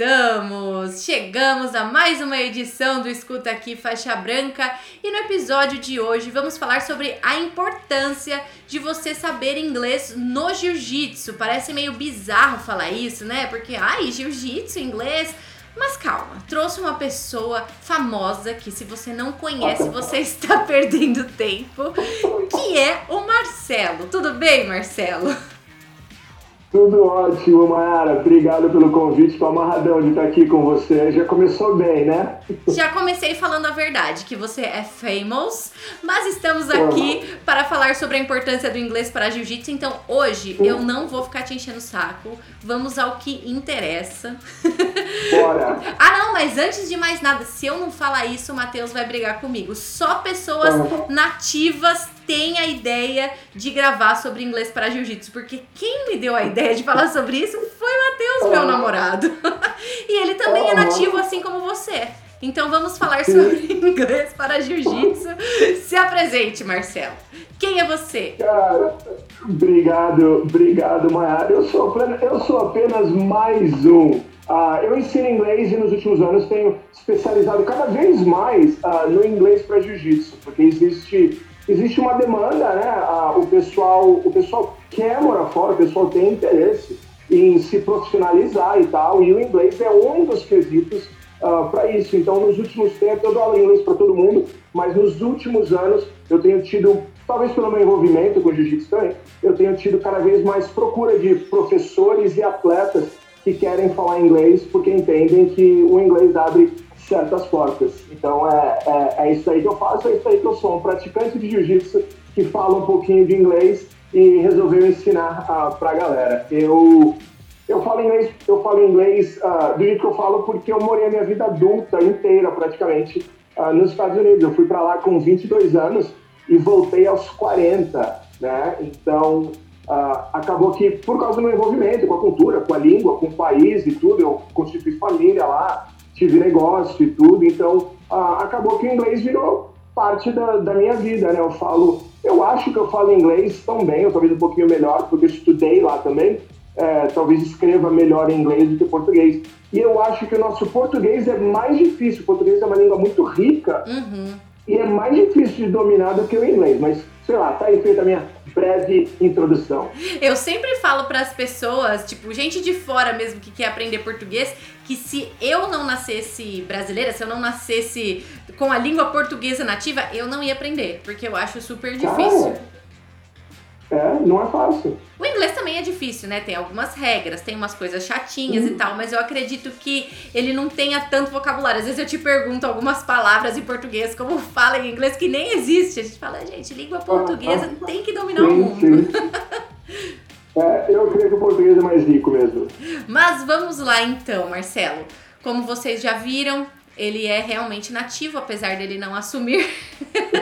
estamos? Chegamos a mais uma edição do Escuta Aqui Faixa Branca e no episódio de hoje vamos falar sobre a importância de você saber inglês no jiu-jitsu. Parece meio bizarro falar isso, né? Porque, ai, jiu-jitsu, inglês. Mas calma, trouxe uma pessoa famosa que se você não conhece, você está perdendo tempo, que é o Marcelo. Tudo bem, Marcelo? Tudo ótimo, Mayara. Obrigado pelo convite. Estou amarradão de estar aqui com você. Já começou bem, né? Já comecei falando a verdade, que você é famous, mas estamos aqui uhum. para falar sobre a importância do inglês para jiu-jitsu. Então, hoje uhum. eu não vou ficar te enchendo o saco. Vamos ao que interessa. Bora! ah, não, mas antes de mais nada, se eu não falar isso, o Matheus vai brigar comigo. Só pessoas uhum. nativas têm a ideia de gravar sobre inglês para jiu-jitsu, porque quem me deu a ideia de falar sobre isso foi o Matheus, meu namorado. e ele também é nativo, assim como você. Então vamos falar sobre inglês para jiu-jitsu. Se apresente, Marcelo. Quem é você? Cara, obrigado, obrigado, Mayara. Eu sou, eu sou apenas mais um. Uh, eu ensino inglês e nos últimos anos tenho especializado cada vez mais uh, no inglês para jiu-jitsu, porque existe existe uma demanda, né? Ah, o, pessoal, o pessoal quer morar fora, o pessoal tem interesse em se profissionalizar e tal, e o inglês é um dos quesitos uh, para isso. Então, nos últimos tempos, eu dou aula de inglês para todo mundo, mas nos últimos anos eu tenho tido, talvez pelo meu envolvimento com o jiu-jitsu também, eu tenho tido cada vez mais procura de professores e atletas que querem falar inglês porque entendem que o inglês abre certas portas. Então é, é, é, isso aí que eu faço, é isso aí que eu sou, um praticante de jiu-jitsu que fala um pouquinho de inglês e resolveu ensinar uh, pra galera. Eu, eu falo inglês, eu falo inglês uh, do jeito que eu falo porque eu morei a minha vida adulta inteira praticamente uh, nos Estados Unidos. Eu fui para lá com 22 anos e voltei aos 40, né? Então Uh, acabou que, por causa do meu envolvimento com a cultura, com a língua, com o país e tudo, eu constituí família lá, tive negócio e tudo, então ah, acabou que o inglês virou parte da, da minha vida, né? Eu falo, eu acho que eu falo inglês tão bem, ou talvez um pouquinho melhor, porque eu estudei lá também, é, talvez escreva melhor em inglês do que português. E eu acho que o nosso português é mais difícil, o português é uma língua muito rica, uhum. e é mais difícil de dominar do que o inglês, mas sei lá, tá aí feita a minha breve introdução. Eu sempre falo para as pessoas, tipo, gente de fora mesmo que quer aprender português, que se eu não nascesse brasileira, se eu não nascesse com a língua portuguesa nativa, eu não ia aprender, porque eu acho super difícil. É, não é fácil. O inglês também é difícil, né? Tem algumas regras, tem umas coisas chatinhas uhum. e tal, mas eu acredito que ele não tenha tanto vocabulário. Às vezes eu te pergunto algumas palavras em português, como fala em inglês, que nem existe. A gente fala, gente, língua portuguesa ah, ah, tem que dominar sim, o mundo. é, eu creio que o português é mais rico mesmo. Mas vamos lá então, Marcelo. Como vocês já viram, ele é realmente nativo, apesar dele não assumir.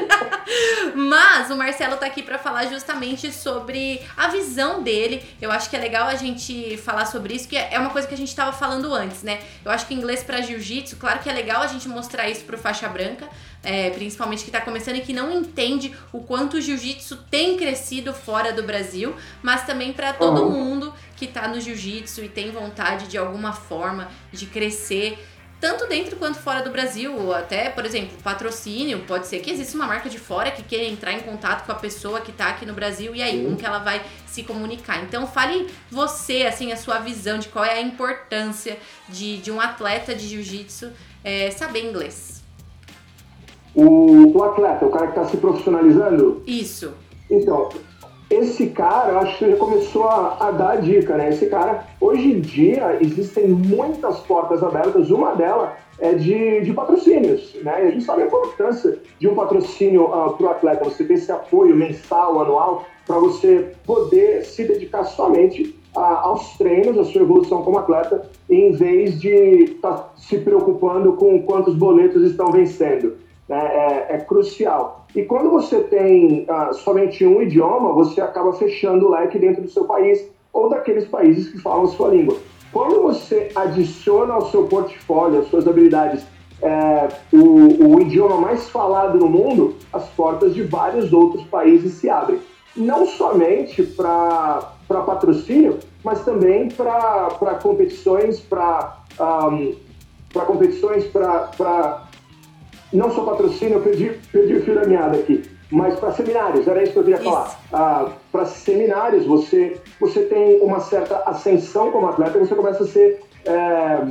Mas o Marcelo tá aqui para falar justamente sobre a visão dele. Eu acho que é legal a gente falar sobre isso, que é uma coisa que a gente tava falando antes, né? Eu acho que inglês para jiu-jitsu, claro que é legal a gente mostrar isso pro faixa branca, é, principalmente que tá começando e que não entende o quanto o jiu-jitsu tem crescido fora do Brasil, mas também para todo uhum. mundo que tá no jiu-jitsu e tem vontade de alguma forma de crescer tanto dentro quanto fora do Brasil, ou até, por exemplo, patrocínio, pode ser que exista uma marca de fora que queira entrar em contato com a pessoa que está aqui no Brasil e aí como que ela vai se comunicar. Então fale você, assim, a sua visão de qual é a importância de, de um atleta de jiu-jitsu é, saber inglês. O, o atleta, o cara que está se profissionalizando? Isso. Então, esse cara, acho que já começou a, a, dar a dica, né? Esse cara, hoje em dia, existem muitas portas abertas, uma delas é de, de patrocínios, né? A gente sabe a importância de um patrocínio uh, ah, para o atleta, você ter esse apoio mensal, anual, para você poder se dedicar somente uh, aos treinos, à sua evolução como atleta, em vez de estar tá se preocupando com quantos boletos estão vencendo. Né? É, é crucial. E quando você tem uh, somente um idioma, você acaba fechando o leque dentro do seu país ou daqueles países que falam a sua língua. Quando você adiciona ao seu portfólio, às suas habilidades, é, o, o idioma mais falado no mundo, as portas de vários outros países se abrem. Não somente para patrocínio, mas também para competições, para um, competições, para não só patrocínio, eu perdi, perdi o fio da meada aqui, mas para seminários, era isso que eu queria isso. falar. Ah, para seminários, você, você tem uma certa ascensão como atleta, você começa a ser é,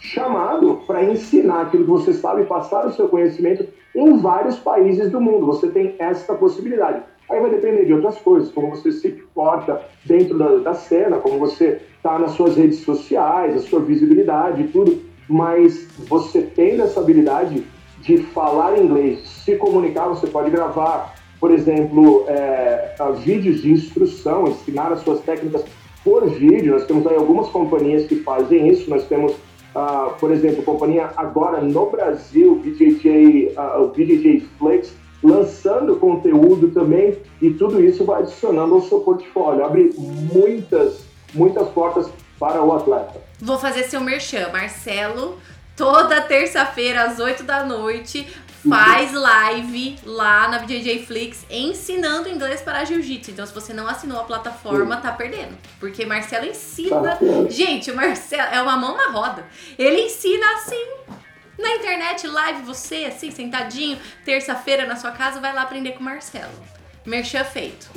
chamado para ensinar aquilo que você sabe, passar o seu conhecimento em vários países do mundo. Você tem essa possibilidade. Aí vai depender de outras coisas, como você se porta dentro da, da cena, como você está nas suas redes sociais, a sua visibilidade e tudo. Mas você tendo essa habilidade de falar inglês, se comunicar, você pode gravar, por exemplo, é, vídeos de instrução, ensinar as suas técnicas por vídeo. Nós temos aí algumas companhias que fazem isso. Nós temos, uh, por exemplo, companhia agora no Brasil, BJJ, uh, o BJJ Flex, lançando conteúdo também, e tudo isso vai adicionando ao seu portfólio, abre muitas, muitas portas para o atleta. Vou fazer seu merchan, Marcelo. Toda terça-feira, às 8 da noite, faz live lá na BJJ Flix ensinando inglês para jiu-jitsu. Então, se você não assinou a plataforma, tá perdendo. Porque Marcelo ensina. Tá Gente, o Marcelo é uma mão na roda. Ele ensina assim na internet, live, você, assim, sentadinho, terça-feira na sua casa, vai lá aprender com o Marcelo. Merchan feito.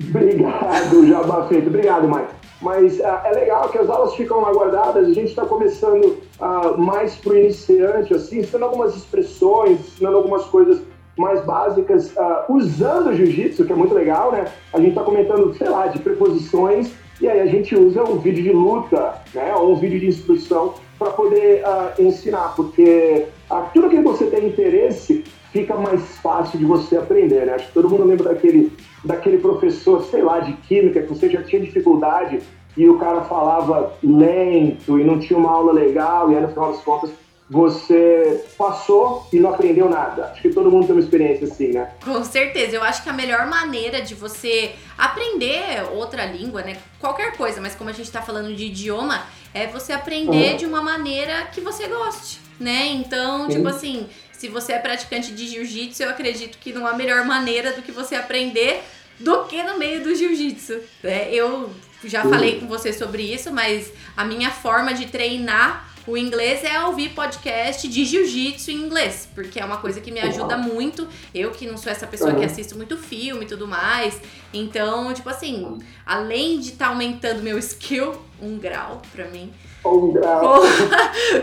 Obrigado, Jabá feito. Obrigado, Mike. Mas uh, é legal que as aulas ficam lá guardadas, a gente está começando uh, mais para o iniciante, assim, ensinando algumas expressões, ensinando algumas coisas mais básicas, uh, usando o jiu-jitsu, que é muito legal, né? A gente está comentando, sei lá, de preposições, e aí a gente usa um vídeo de luta, né? Ou um vídeo de instrução para poder uh, ensinar, porque aquilo que você tem interesse fica mais fácil de você aprender, né? Acho que todo mundo lembra daquele, daquele professor, sei lá, de química, que você já tinha dificuldade e o cara falava lento e não tinha uma aula legal, e aí no final das contas você passou e não aprendeu nada. Acho que todo mundo tem uma experiência assim, né? Com certeza. Eu acho que a melhor maneira de você aprender outra língua, né? Qualquer coisa, mas como a gente tá falando de idioma, é você aprender uhum. de uma maneira que você goste, né? Então, Sim. tipo assim, se você é praticante de jiu-jitsu, eu acredito que não há melhor maneira do que você aprender do que no meio do jiu-jitsu. Né? Eu já falei com você sobre isso, mas a minha forma de treinar o inglês é ouvir podcast de jiu-jitsu em inglês, porque é uma coisa que me ajuda muito. Eu que não sou essa pessoa que assisto muito filme e tudo mais. Então, tipo assim, além de estar tá aumentando meu skill, um grau pra mim. Um grau. Com,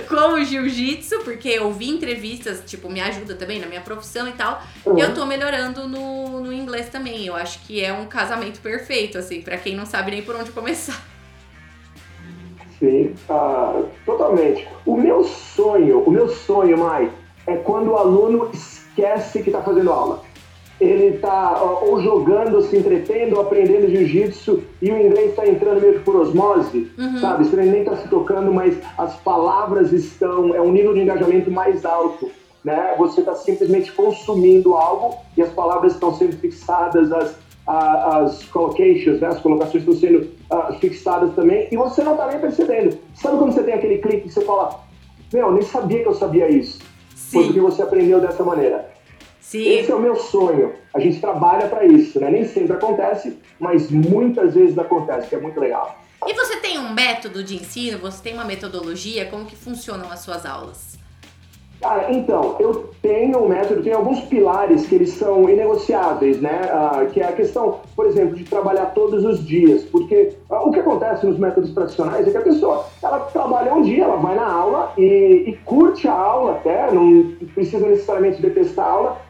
com o jiu-jitsu, porque ouvir entrevistas, tipo, me ajuda também na minha profissão e tal. Uhum. Eu tô melhorando no, no inglês também. Eu acho que é um casamento perfeito, assim, para quem não sabe nem por onde começar. Sim, ah, totalmente. O meu sonho, o meu sonho, Mai, é quando o aluno esquece que está fazendo aula. Ele está ou jogando, se entretendo, ou aprendendo jiu-jitsu e o inglês está entrando meio que por osmose, uhum. sabe? Você nem está se tocando, mas as palavras estão, é um nível de engajamento mais alto. Né? Você está simplesmente consumindo algo e as palavras estão sendo fixadas, as, as collocations, né, as colocações estão sendo uh, fixadas também, e você não está nem percebendo. Sabe quando você tem aquele clique que você fala, meu, nem sabia que eu sabia isso, Sim. porque você aprendeu dessa maneira. Sim. Esse é o meu sonho. A gente trabalha para isso, né? Nem sempre acontece, mas muitas vezes acontece, que é muito legal. E você tem um método de ensino? Você tem uma metodologia? Como que funcionam as suas aulas? Cara, então, eu tenho um método, tem alguns pilares que eles são inegociáveis, né? Ah, que é a questão, por exemplo, de trabalhar todos os dias, porque ah, o que acontece nos métodos tradicionais é que a pessoa, ela trabalha um dia, ela vai na aula e, e curte a aula até, não precisa necessariamente detestar a aula,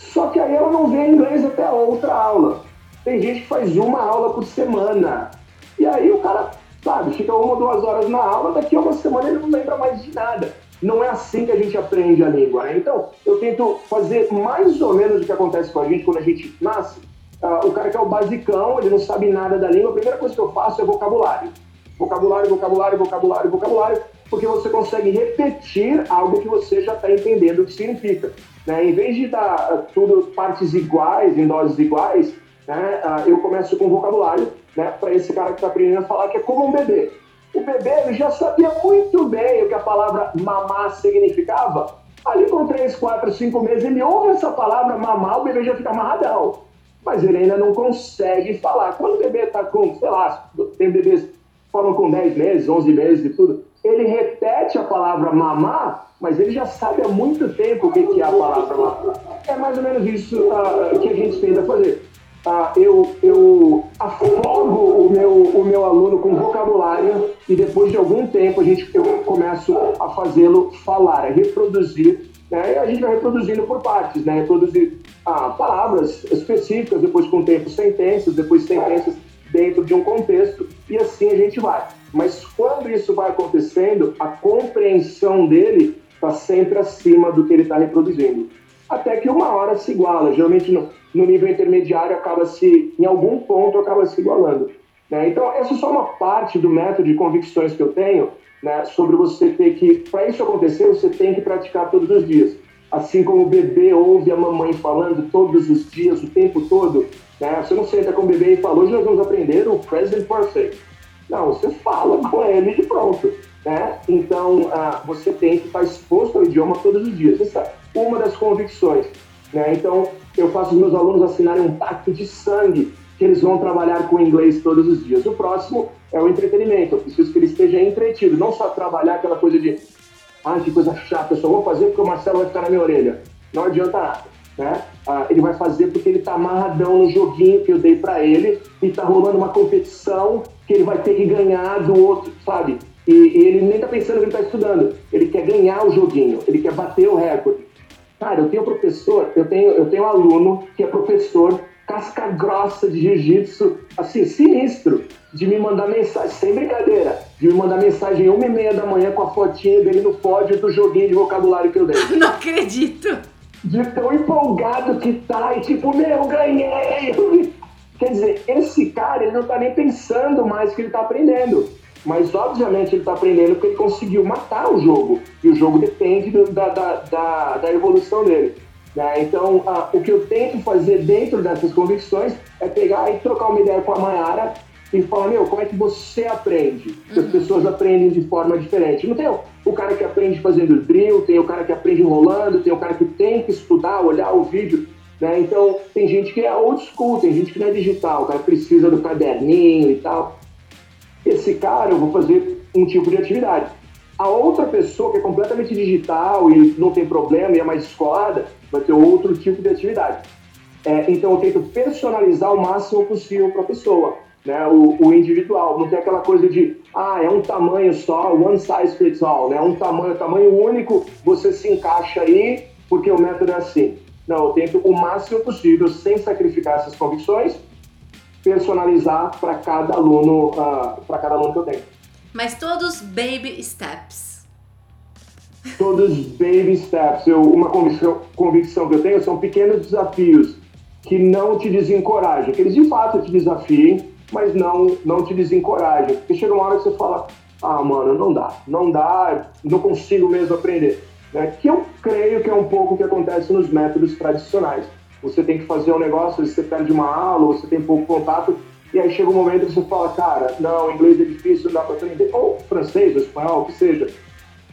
só que aí ela não vê inglês até outra aula. Tem gente que faz uma aula por semana, e aí o cara, sabe, fica uma ou duas horas na aula, daqui a uma semana ele não lembra mais de nada. Não é assim que a gente aprende a língua, né? Então, eu tento fazer mais ou menos o que acontece com a gente quando a gente nasce. Uh, o cara que é o basicão, ele não sabe nada da língua, a primeira coisa que eu faço é vocabulário. Vocabulário, vocabulário, vocabulário, vocabulário, porque você consegue repetir algo que você já está entendendo o que significa. Né? Em vez de dar uh, tudo partes iguais, em doses iguais, né? Uh, eu começo com vocabulário né, para esse cara que está aprendendo a falar, que é como um bebê. O bebê ele já sabia muito bem o que a palavra mamar significava. Ali com 3, 4, 5 meses, ele ouve essa palavra mamar, o bebê já fica amarradão. Mas ele ainda não consegue falar. Quando o bebê está com, sei lá, tem bebês que falam com 10 meses, 11 meses e tudo, ele repete a palavra mamar, mas ele já sabe há muito tempo o que é a palavra mamar. É mais ou menos isso uh, que a gente tenta fazer. Uh, eu, eu afogo o meu, o meu aluno com vocabulário e depois de algum tempo a gente, eu começo a fazê-lo falar, a reproduzir. Né? E a gente vai reproduzindo por partes, né? reproduzir ah, palavras específicas, depois com o tempo sentenças, depois sentenças dentro de um contexto e assim a gente vai. Mas quando isso vai acontecendo, a compreensão dele está sempre acima do que ele está reproduzindo. Até que uma hora se iguala. Geralmente no, no, nível intermediário acaba se, em algum ponto, acaba se igualando. Né? Então, essa é só uma parte do método de convicções que eu tenho né, sobre você ter que, para isso acontecer, você tem que praticar todos os dias. Assim como o bebê ouve a mamãe falando todos os dias, o tempo todo, né? Você não senta com o bebê e fala, hoje nós vamos aprender o present perfect. Não, você fala com ele e pronto. Né? Então, ah, você tem que estar exposto ao idioma todos os dias. Essa é uma das convicções. Né? Então, eu faço os meus alunos assinarem um pacto de sangue que eles vão trabalhar com inglês todos os dias. O próximo é o entretenimento. Eu preciso que ele esteja entretido, não só trabalhar aquela coisa de ah, que coisa chata, eu só vou fazer porque o Marcelo vai ficar na minha orelha. Não adianta nada. Né? Ah, ele vai fazer porque ele está amarradão no joguinho que eu dei para ele e está rolando uma competição que ele vai ter que ganhar do outro, sabe? E, e ele nem está pensando que ele está estudando. Ele quer ganhar o joguinho, ele quer bater o recorde. Cara, eu tenho professor, eu tenho, eu tenho aluno que é professor casca grossa de jiu-jitsu, assim, sinistro, de me mandar mensagem, sem brincadeira, de me mandar mensagem uma e meia da manhã com a fotinha dele no pódio do joguinho de vocabulário que eu dei. Não acredito! De tão empolgado que tá, e tipo, meu, ganhei! Quer dizer, esse cara, ele não tá nem pensando mais que ele tá aprendendo. Mas, obviamente, ele tá aprendendo porque ele conseguiu matar o jogo. E o jogo depende do, da, da, da, da evolução dele. Né? Então, ah, o que eu tento fazer dentro dessas convicções é pegar e trocar uma ideia com a Mayara e falar, meu, como é que você aprende? Uhum. As pessoas aprendem de forma diferente. Não tem o cara que aprende fazendo drill, tem o cara que aprende enrolando, tem o cara que tem que estudar, olhar o vídeo. Né? Então, tem gente que é old school, tem gente que não é digital, o cara precisa do caderninho e tal. Esse cara, eu vou fazer um tipo de atividade. A outra pessoa que é completamente digital e não tem problema e é mais escolada, vai ter outro tipo de atividade. É, então eu tento personalizar o máximo possível para a pessoa, né? O, o, individual. Não tem aquela coisa de, ah, é um tamanho só, one size fits all, né? Um tamanho, tamanho único, você se encaixa aí porque o método é assim. Não, eu tento o máximo possível, sem sacrificar essas convicções, personalizar para cada aluno, uh, ah, para cada aluno que eu tenho. Mas todos baby steps. Todos baby steps. Eu, uma convicção, convicção que eu tenho são pequenos desafios que não te desencorajam, que eles de fato te desafiem, mas não, não te desencorajam. Porque chega uma hora que você fala, ah, mano, não dá, não dá, não consigo mesmo aprender. Né? Que eu creio que é um pouco o que acontece nos métodos tradicionais. Você tem que fazer um negócio, você perde uma aula, você tem pouco contato, e aí chega um momento que você fala, cara, não, inglês é difícil, não dá para aprender. Ou francês, ou espanhol, o que seja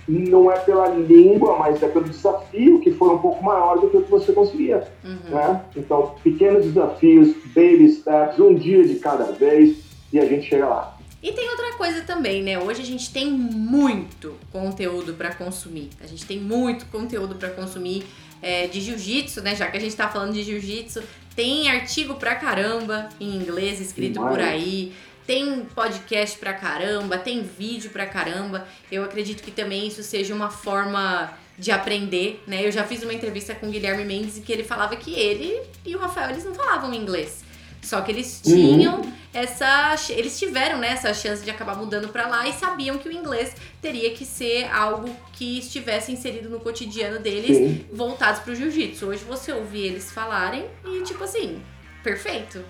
não é pela língua, mas é pelo desafio que foi um pouco maior do que o que você conseguia. Uhum. Né? Então, pequenos desafios, baby steps, um dia de cada vez e a gente chega lá. E tem outra coisa também, né? Hoje a gente tem muito conteúdo para consumir. A gente tem muito conteúdo para consumir é, de jiu-jitsu, né? Já que a gente tá falando de jiu-jitsu, tem artigo pra caramba em inglês escrito por aí tem podcast pra caramba, tem vídeo pra caramba. Eu acredito que também isso seja uma forma de aprender, né? Eu já fiz uma entrevista com o Guilherme Mendes em que ele falava que ele e o Rafael eles não falavam inglês. Só que eles uhum. tinham uhum. essa. Eles tiveram né, essa chance de acabar mudando para lá e sabiam que o inglês teria que ser algo que estivesse inserido no cotidiano deles, Sim. voltados pro jiu-jitsu. Hoje você ouve eles falarem e, tipo assim, perfeito.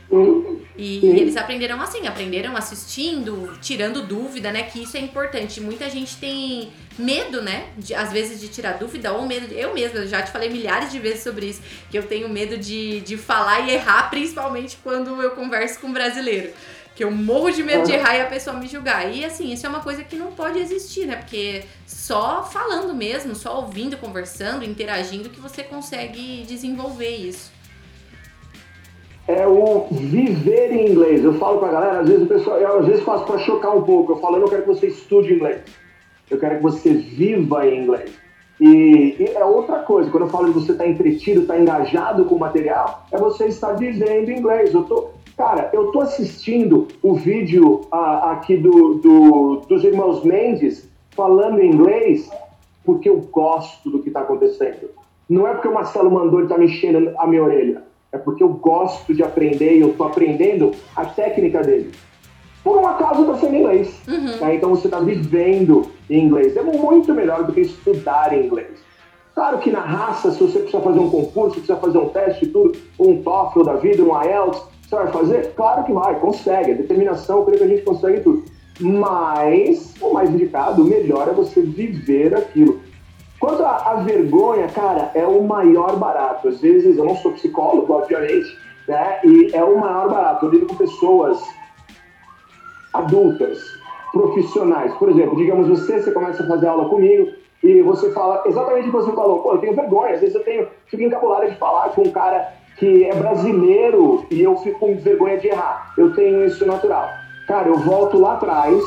E, e, eles aprenderam assim, aprenderam assistindo, tirando dúvida, né? Que isso é importante. Muita gente tem medo, né? De, às vezes de tirar dúvida ou medo. De, eu mesma já te falei milhares de vezes sobre isso, que eu tenho medo de, de falar e errar, principalmente quando eu converso com um brasileiro. Que eu morro de medo de errar e a pessoa me julgar. E assim, isso é uma coisa que não pode existir, né? Porque só falando mesmo, só ouvindo, conversando, interagindo, que você consegue desenvolver isso. É o viver em inglês. Eu falo pra galera, às vezes o pessoal, eu às vezes faço pra chocar um pouco. Eu falo, eu não quero que você estude inglês. Eu quero que você viva em inglês. E, e é outra coisa, quando eu falo de você estar tá entretido, estar tá engajado com o material, é você estar vivendo inglês. Eu tô, cara, eu tô assistindo o vídeo aqui do, do, dos irmãos Mendes falando inglês porque eu gosto do que está acontecendo. Não é porque o Marcelo mandou ele tá mexendo a minha orelha. É porque eu gosto de aprender e eu tô aprendendo a técnica dele. Por um acaso eu tô sendo inglês. Uhum. Né? Então você está vivendo em inglês. É muito melhor do que estudar em inglês. Claro que na raça, se você precisa fazer um concurso, precisa fazer um teste tudo, um TOEFL da vida, um IELTS, você vai fazer? Claro que vai, consegue. A determinação, eu creio que a gente consegue tudo. Mas o mais indicado, o melhor é você viver aquilo. Quanto à vergonha, cara, é o maior barato. Às vezes, eu não sou psicólogo, obviamente, né? E é o maior barato. Eu lido com pessoas adultas, profissionais. Por exemplo, digamos você, você começa a fazer aula comigo e você fala exatamente o que você falou. Pô, eu tenho vergonha, às vezes eu tenho, fico encabulado de falar com um cara que é brasileiro e eu fico com vergonha de errar. Eu tenho isso natural. Cara, eu volto lá atrás,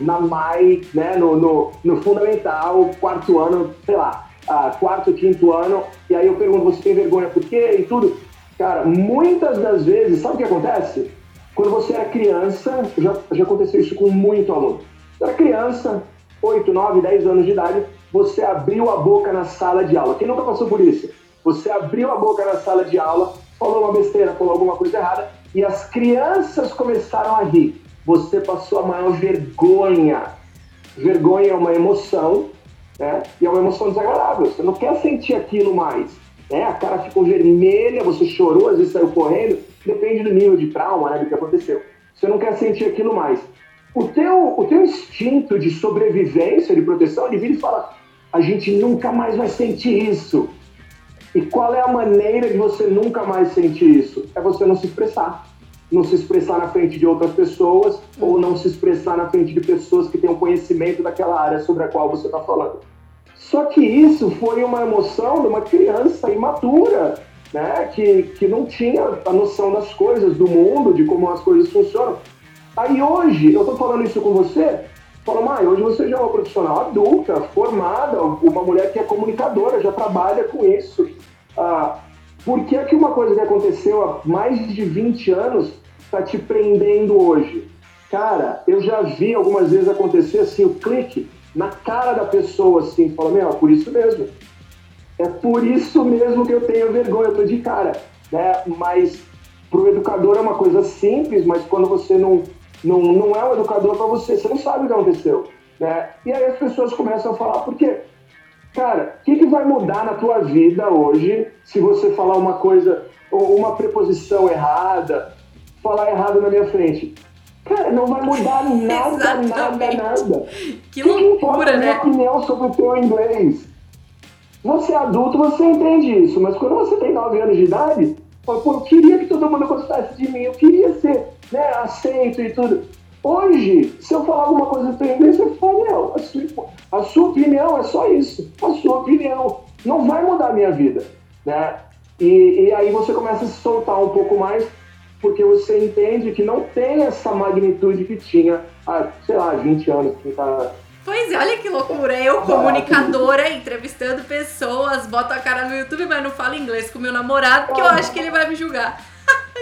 na MAI, né, no, no, no fundamental, quarto ano, sei lá, uh, quarto, quinto ano, e aí eu pergunto, você tem vergonha por quê? E tudo. Cara, muitas das vezes, sabe o que acontece? Quando você era criança, já, já aconteceu isso com muito aluno. Você era criança, 8, 9, 10 anos de idade, você abriu a boca na sala de aula. Quem nunca passou por isso? Você abriu a boca na sala de aula, falou uma besteira, falou alguma coisa errada, e as crianças começaram a rir. Você passou a maior vergonha. Vergonha é uma emoção, né? E é uma emoção desagradável. Você não quer sentir aquilo mais. Né? A cara ficou vermelha, você chorou, às vezes saiu correndo depende do nível de trauma, né, do que aconteceu. Você não quer sentir aquilo mais. O teu, o teu instinto de sobrevivência, de proteção, ele vira e fala: a gente nunca mais vai sentir isso. E qual é a maneira de você nunca mais sentir isso? É você não se expressar. Não se expressar na frente de outras pessoas hum. ou não se expressar na frente de pessoas que têm um conhecimento daquela área sobre a qual você está falando. Só que isso foi uma emoção de uma criança imatura né, que, que não tinha a noção das coisas, do mundo, de como as coisas funcionam. Aí hoje, eu estou falando isso com você, falo, mãe, hoje você já é uma profissional adulta, formada, uma mulher que é comunicadora, já trabalha com isso. Ah, por que, que uma coisa que aconteceu há mais de 20 anos está te prendendo hoje? Cara, eu já vi algumas vezes acontecer assim, o clique na cara da pessoa, assim, fala, meu, é por isso mesmo. É por isso mesmo que eu tenho vergonha, eu tô de cara. Né? Mas para o educador é uma coisa simples, mas quando você não, não, não é um educador para você, você não sabe o que aconteceu. Né? E aí as pessoas começam a falar, por quê? Cara, o que, que vai mudar na tua vida hoje se você falar uma coisa, uma preposição errada, falar errado na minha frente? Cara, não vai mudar nada, nada, nada. Que loucura, que importa né? A minha opinião sobre o teu inglês. Você é adulto, você entende isso, mas quando você tem 9 anos de idade, pô, eu queria que todo mundo gostasse de mim, eu queria ser né, aceito e tudo. Hoje, se eu falar alguma coisa em inglês, você fala, não, a sua, a sua opinião é só isso, a sua opinião não vai mudar a minha vida, né? E, e aí você começa a se soltar um pouco mais, porque você entende que não tem essa magnitude que tinha há, sei lá, 20 anos, 30, Pois é, olha que loucura. Eu, comunicadora, entrevistando pessoas, boto a cara no YouTube, mas não falo inglês com meu namorado, porque eu acho que ele vai me julgar.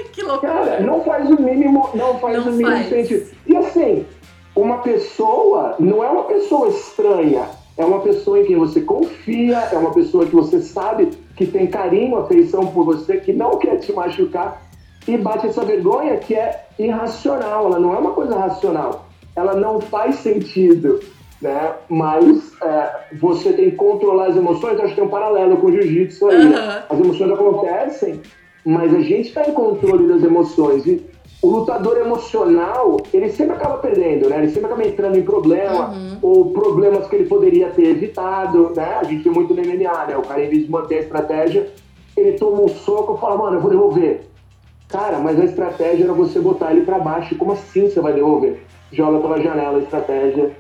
Que loucura. Cara, não faz o mínimo, não faz não o mínimo faz. sentido. E assim, uma pessoa não é uma pessoa estranha. É uma pessoa em quem você confia, é uma pessoa que você sabe que tem carinho, afeição por você, que não quer te machucar e bate essa vergonha que é irracional, ela não é uma coisa racional, ela não faz sentido né? Mas é, você tem que controlar as emoções, acho que tem um paralelo com o jiu-jitsu aí. Uhum. As emoções acontecem, mas a gente está em controle das emoções. E o lutador emocional, ele sempre acaba perdendo, né? Ele sempre acaba entrando em problema, uhum. ou problemas que ele poderia ter evitado, né? A gente tem muito no MMA, né? O cara, em vez de manter a estratégia, ele toma um soco e fala, mano, eu vou devolver. Cara, mas a estratégia era você botar ele para baixo. Como assim você vai devolver? Joga pela janela a estratégia.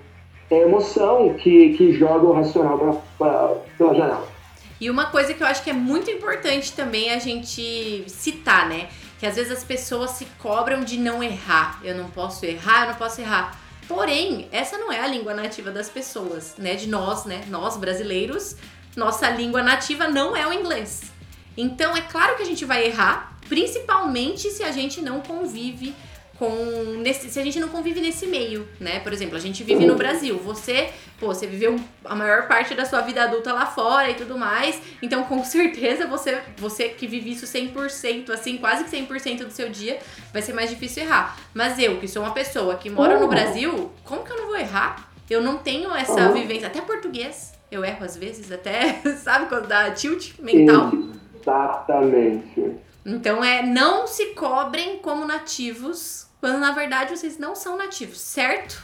É emoção que, que joga o racional pra, pra, pela janela. E uma coisa que eu acho que é muito importante também a gente citar, né? Que às vezes as pessoas se cobram de não errar. Eu não posso errar, eu não posso errar. Porém, essa não é a língua nativa das pessoas, né? De nós, né? Nós brasileiros, nossa língua nativa não é o inglês. Então, é claro que a gente vai errar, principalmente se a gente não convive com nesse, se a gente não convive nesse meio, né? Por exemplo, a gente vive no Brasil. Você, pô, você viveu a maior parte da sua vida adulta lá fora e tudo mais. Então, com certeza, você, você que vive isso 100%, assim, quase que 100% do seu dia, vai ser mais difícil errar. Mas eu, que sou uma pessoa que mora no Brasil, como que eu não vou errar? Eu não tenho essa vivência, até português. Eu erro às vezes, até, sabe quando dá tilt mental? Exatamente. Então é não se cobrem como nativos, quando na verdade vocês não são nativos, certo?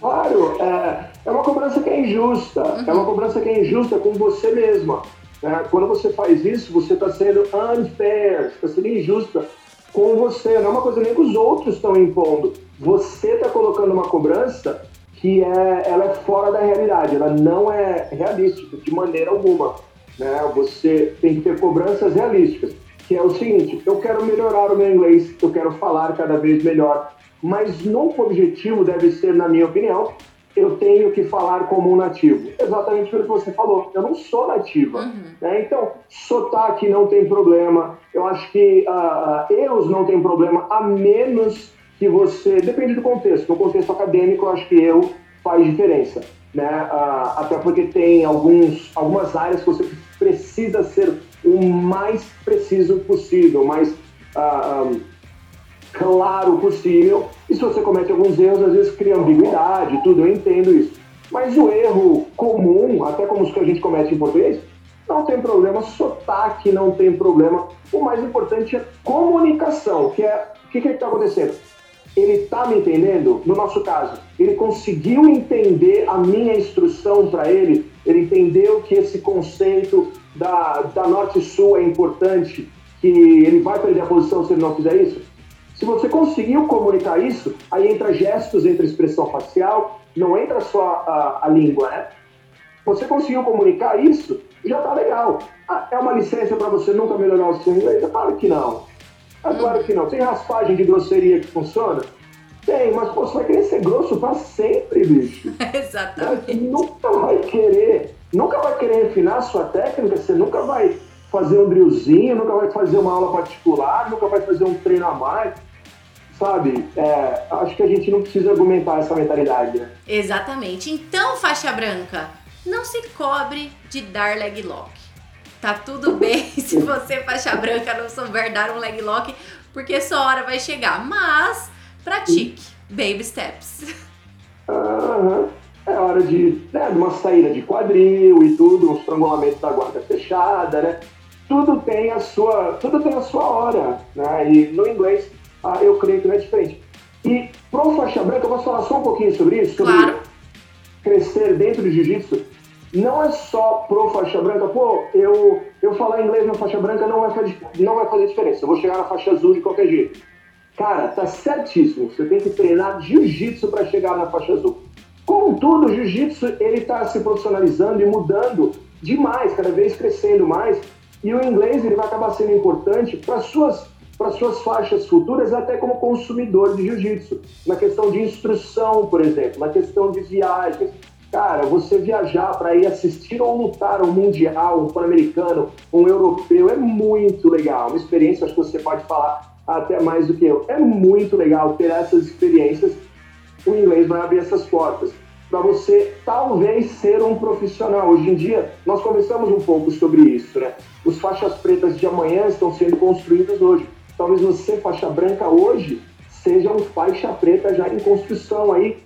Claro, é, é uma cobrança que é injusta. É uma cobrança que é injusta com você mesma. né? Quando você faz isso, você está sendo unfair, está sendo injusta com você. Não é uma coisa nem que os outros estão impondo. Você está colocando uma cobrança que é, ela é fora da realidade, ela não é realística de maneira alguma. Né? Você tem que ter cobranças realísticas, que é o seguinte: eu quero melhorar o meu inglês, eu quero falar cada vez melhor, mas nunca o objetivo deve ser, na minha opinião, eu tenho que falar como um nativo. Exatamente pelo que você falou. Eu não sou nativa. né? Então, sotaque não tem problema. Eu acho que uh, erros não tem problema, a menos que você. Depende do contexto. No contexto acadêmico, eu acho que erro faz diferença. Né? Uh, até porque tem alguns, algumas áreas que você precisa ser o mais preciso possível, o mais uh, um, claro possível. E se você comete alguns erros, às vezes cria ambiguidade, tudo, eu entendo isso. Mas o erro comum, até como os que a gente comete em português, não tem problema, sotaque não tem problema. O mais importante é comunicação, que é o que está acontecendo? Ele está me entendendo? No nosso caso, ele conseguiu entender a minha instrução para ele? Ele entendeu que esse conceito da, da norte-sul é importante, que ele vai perder a posição se ele não fizer isso? Se você conseguiu comunicar isso, aí entra gestos, entra expressão facial, não entra só a, a língua, né? Você conseguiu comunicar isso, já tá legal. Ah, é uma licença para você nunca melhorar o seu inglês? É claro que não. É claro que não. Tem raspagem de grosseria que funciona? Tem, mas pô, você vai querer ser grosso para sempre, bicho. Exatamente. Nunca vai querer, nunca vai querer refinar a sua técnica, você nunca vai fazer um drillzinho, nunca vai fazer uma aula particular, nunca vai fazer um treino a mais sabe? É, acho que a gente não precisa argumentar essa mentalidade, né? Exatamente. Então, faixa branca, não se cobre de dar leg lock. Tá tudo bem se você, faixa branca, não souber dar um leg lock, porque sua hora vai chegar. Mas pratique. Baby steps. Aham. É hora de, né, de uma saída de quadril e tudo, um estrangulamento da guarda fechada, né? Tudo tem a sua, tudo tem a sua hora, né? E no inglês ah, eu creio que não é diferente. E pro faixa branca, eu posso falar só um pouquinho sobre isso? Sobre Claro. crescer dentro do jiu-jitsu? Não é só pro faixa branca, pô, eu, eu falar inglês na faixa branca não vai, fazer, não vai fazer diferença, eu vou chegar na faixa azul de qualquer jeito. Cara, tá certíssimo, você tem que treinar jiu-jitsu para chegar na faixa azul. Contudo, o jiu-jitsu ele tá se profissionalizando e mudando demais, cada vez crescendo mais, e o inglês ele vai acabar sendo importante para suas para suas faixas futuras, até como consumidor de jiu-jitsu. Na questão de instrução, por exemplo, na questão de viagens. Cara, você viajar para ir assistir ou lutar um mundial, um pan-americano, um europeu, é muito legal. Uma experiência, acho que você pode falar até mais do que eu. É muito legal ter essas experiências. O inglês vai abrir essas portas para você talvez ser um profissional. Hoje em dia, nós conversamos um pouco sobre isso, né? Os faixas pretas de amanhã estão sendo construídas hoje. Talvez você, faixa branca, hoje, seja um faixa preta já em construção aí,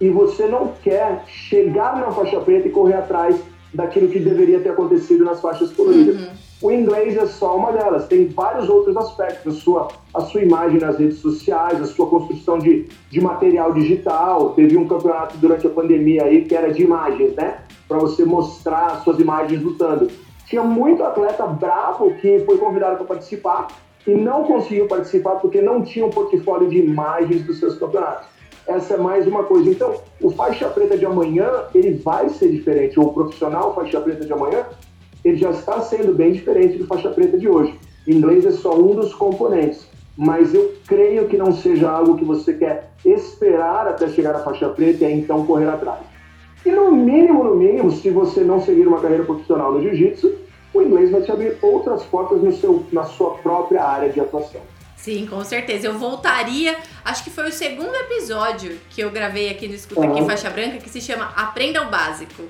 e você não quer chegar na faixa preta e correr atrás daquilo que deveria ter acontecido nas faixas coloridas. O inglês é só uma delas, tem vários outros aspectos, a sua, a sua imagem nas redes sociais, a sua construção de, de material digital. Teve um campeonato durante a pandemia aí que era de imagens, né? Para você mostrar suas imagens lutando. Tinha muito atleta bravo que foi convidado para participar e não conseguiu participar porque não tinha um portfólio de imagens dos seus campeonatos. Essa é mais uma coisa. Então, o faixa preta de amanhã, ele vai ser diferente. Ou o profissional faixa preta de amanhã, ele já está sendo bem diferente do faixa preta de hoje. O inglês é só um dos componentes. Mas eu creio que não seja algo que você quer esperar até chegar à faixa preta e então correr atrás. E no mínimo, no mínimo, se você não seguir uma carreira profissional no jiu-jitsu, o inglês vai te abrir outras portas no seu, na sua própria área de atuação. Sim, com certeza. Eu voltaria. Acho que foi o segundo episódio que eu gravei aqui no Escuta Aqui Faixa Branca, que se chama Aprenda o Básico.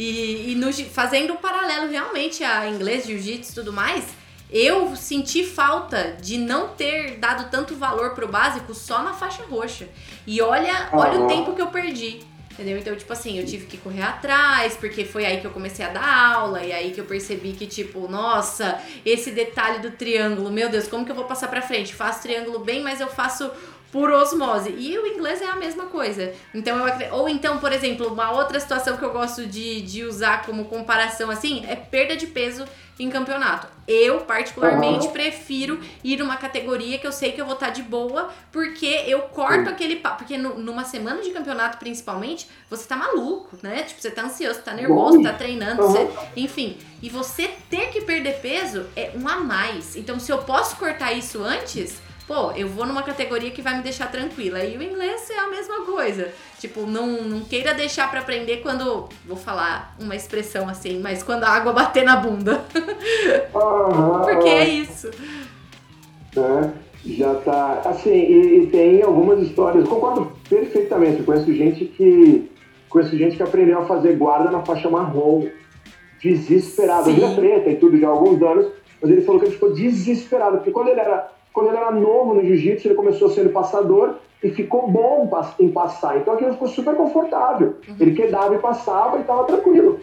E, e no, fazendo um paralelo realmente a inglês, jiu-jitsu e tudo mais, eu senti falta de não ter dado tanto valor pro básico só na faixa roxa. E olha, olha o tempo que eu perdi. Entendeu? Então, tipo assim, eu tive que correr atrás, porque foi aí que eu comecei a dar aula, e aí que eu percebi que, tipo, nossa, esse detalhe do triângulo, meu Deus, como que eu vou passar pra frente? Faço triângulo bem, mas eu faço por osmose. E o inglês é a mesma coisa. Então eu Ou então, por exemplo, uma outra situação que eu gosto de, de usar como comparação assim é perda de peso em campeonato. Eu, particularmente, uhum. prefiro ir numa categoria que eu sei que eu vou estar tá de boa, porque eu corto uhum. aquele papo. Porque no, numa semana de campeonato, principalmente, você tá maluco, né? Tipo, você tá ansioso, tá nervoso, uhum. tá treinando, você, enfim. E você ter que perder peso é um a mais. Então, se eu posso cortar isso antes pô, eu vou numa categoria que vai me deixar tranquila. E o inglês é a mesma coisa. Tipo, não, não queira deixar para aprender quando. Vou falar uma expressão assim, mas quando a água bater na bunda. Porque é isso. É, já tá. Assim, e, e, tem algumas histórias. Concordo perfeitamente. Eu conheço gente que. Conheço gente que aprendeu a fazer guarda na faixa marrom. Desesperado. Vira preta e tudo já há alguns anos. Mas ele falou que ele ficou desesperado. Porque quando ele era quando ele era novo no jiu-jitsu, ele começou sendo passador e ficou bom em passar. Então aquilo ficou super confortável. Uhum. Ele quedava e passava e estava tranquilo.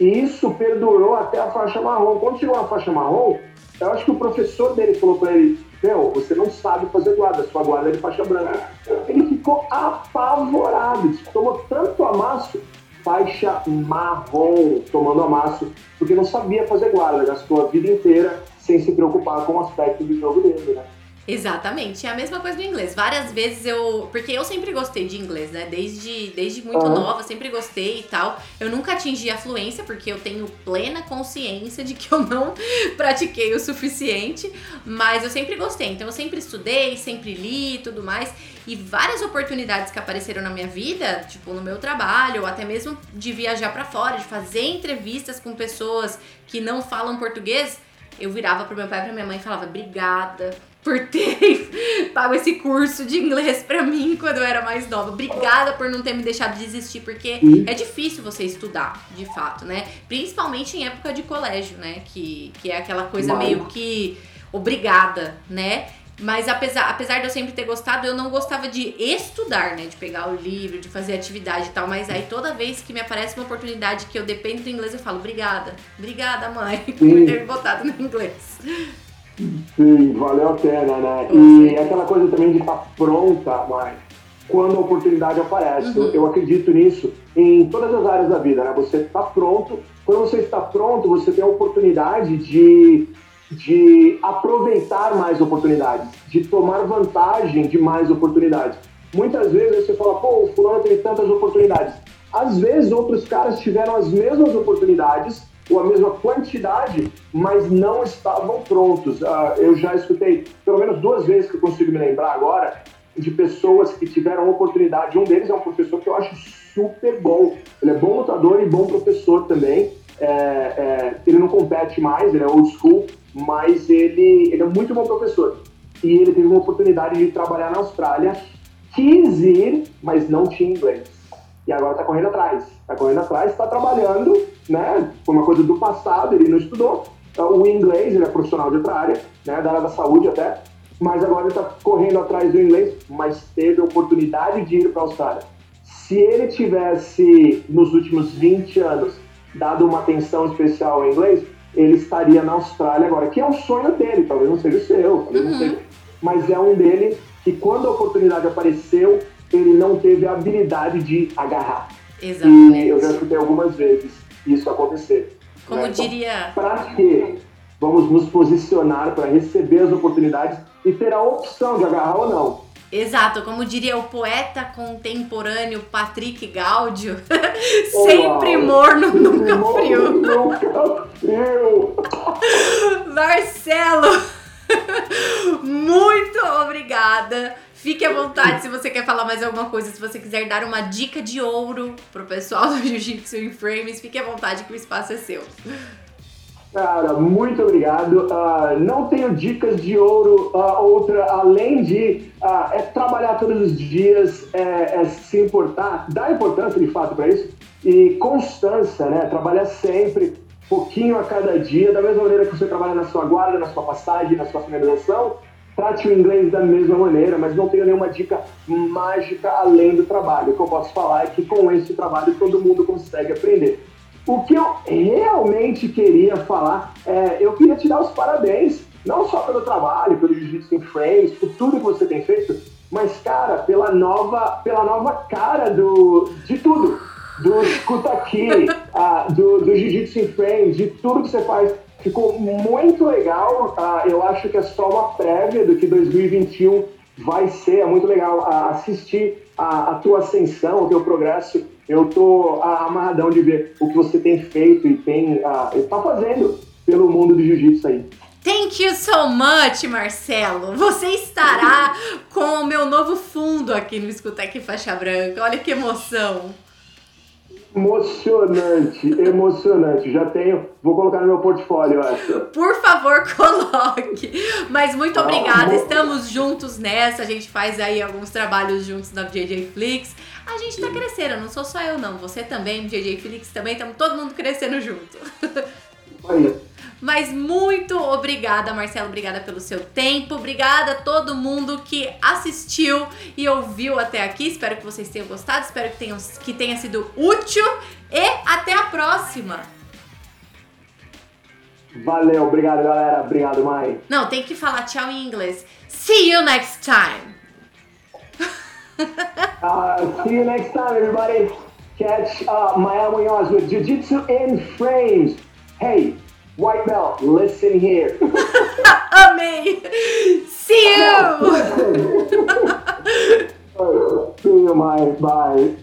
E isso perdurou até a faixa marrom. Quando chegou a faixa marrom, eu acho que o professor dele falou para ele: Meu, você não sabe fazer guarda, sua guarda é de faixa branca. Ele ficou apavorado, tomou tanto amasso, faixa marrom, tomando amasso, porque não sabia fazer guarda, gastou a vida inteira sem se preocupar com o aspecto do jogo dele, né? Exatamente, é a mesma coisa do inglês. Várias vezes eu. Porque eu sempre gostei de inglês, né? Desde, desde muito uhum. nova, sempre gostei e tal. Eu nunca atingi a fluência, porque eu tenho plena consciência de que eu não pratiquei o suficiente. Mas eu sempre gostei. Então eu sempre estudei, sempre li e tudo mais. E várias oportunidades que apareceram na minha vida, tipo no meu trabalho, ou até mesmo de viajar para fora, de fazer entrevistas com pessoas que não falam português eu virava pro meu pai e pra minha mãe e falava, obrigada por ter pago esse curso de inglês pra mim quando eu era mais nova. Obrigada por não ter me deixado desistir, porque é difícil você estudar, de fato, né? Principalmente em época de colégio, né? Que, que é aquela coisa meio que obrigada, né? Mas apesar, apesar de eu sempre ter gostado, eu não gostava de estudar, né? De pegar o livro, de fazer atividade e tal. Mas aí toda vez que me aparece uma oportunidade que eu dependo do inglês, eu falo, obrigada. Obrigada, mãe, por ter me botado no inglês. Sim, valeu a pena, né? E aquela coisa também de estar pronta, mãe, quando a oportunidade aparece. Uhum. Eu acredito nisso em todas as áreas da vida, né? Você está pronto. Quando você está pronto, você tem a oportunidade de de aproveitar mais oportunidades, de tomar vantagem de mais oportunidades. Muitas vezes você fala, pô, o fulano tem tantas oportunidades. Às vezes outros caras tiveram as mesmas oportunidades ou a mesma quantidade, mas não estavam prontos. Uh, eu já escutei pelo menos duas vezes que eu consigo me lembrar agora de pessoas que tiveram oportunidade. Um deles é um professor que eu acho super bom. Ele é bom lutador e bom professor também. É, é, ele não compete mais, ele é old school, mas ele, ele é muito bom professor. E ele teve uma oportunidade de trabalhar na Austrália, quis ir, mas não tinha inglês. E agora está correndo atrás. Está correndo atrás, está trabalhando, né? Foi uma coisa do passado, ele não estudou. O inglês, ele é profissional de outra área, né? Da área da saúde até. Mas agora ele está correndo atrás do inglês, mas teve a oportunidade de ir para a Austrália. Se ele tivesse, nos últimos 20 anos, dado uma atenção especial ao inglês, ele estaria na Austrália agora, que é um sonho dele, talvez não seja o seu, talvez uhum. não seja, mas é um dele que quando a oportunidade apareceu, ele não teve a habilidade de agarrar. Exatamente. E eu já escutei algumas vezes isso acontecer. Como né? diria. Então, pra quê? vamos nos posicionar para receber as oportunidades e ter a opção de agarrar ou não. Exato, como diria o poeta contemporâneo Patrick Gaudio, sempre morno, nunca frio. Nunca frio. Marcelo, muito obrigada. Fique à vontade se você quer falar mais alguma coisa, se você quiser dar uma dica de ouro pro pessoal do Jiu-Jitsu em Frames, fique à vontade que o espaço é seu. Cara, muito obrigado. Uh, não tenho dicas de ouro, uh, outra além de uh, é trabalhar todos os dias, é, é, se importar, dar importância de fato para isso e constância, né? Trabalhar sempre, pouquinho a cada dia, da mesma maneira que você trabalha na sua guarda, na sua passagem, na sua finalização. Trate o inglês da mesma maneira, mas não tenho nenhuma dica mágica além do trabalho. O que eu posso falar é que com esse trabalho todo mundo consegue aprender. O que eu realmente queria falar é, eu queria te dar os parabéns, não só pelo trabalho, pelo Jiu-Jitsu em Frames, por tudo que você tem feito, mas, cara, pela nova, pela nova cara do, de tudo. Do escuta uh, do, do Jiu-Jitsu em Frames, de tudo que você faz. Ficou muito legal. Uh, eu acho que é só uma prévia do que 2021 vai ser. É muito legal uh, assistir a, a tua ascensão, o teu progresso eu tô amarradão de ver o que você tem feito e tem uh, tá fazendo pelo mundo do jiu-jitsu aí. Thank you so much, Marcelo. Você estará com o meu novo fundo aqui no Escuta Aqui Faixa Branca. Olha que emoção. Emocionante, emocionante. Já tenho, vou colocar no meu portfólio essa. Por favor, coloque. Mas muito obrigada, estamos juntos nessa. A gente faz aí alguns trabalhos juntos na JJ Flix. A gente tá crescendo, não sou só eu não, você também, JJ Felix também, estamos todo mundo crescendo junto. Aí. Mas muito obrigada, Marcelo, obrigada pelo seu tempo, obrigada a todo mundo que assistiu e ouviu até aqui. Espero que vocês tenham gostado, espero que, tenham, que tenha sido útil e até a próxima. Valeu, obrigado, galera. Obrigado, Mai. Não, tem que falar tchau em inglês. See you next time. uh, see you next time, everybody. Catch uh, Maya Munoz with Jiu Jitsu in Frames. Hey, white belt, listen here. Amei! See you! see you, Maya. Bye.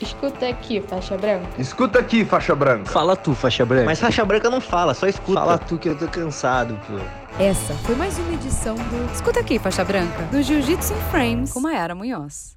Escuta aqui, faixa branca. Escuta aqui, faixa branca. Fala tu, faixa branca. Mas faixa branca não fala, só escuta. Fala tu que eu tô cansado, pô. Essa foi mais uma edição do Escuta aqui, faixa branca, do Jiu-Jitsu em Frames com Mayara Munhoz.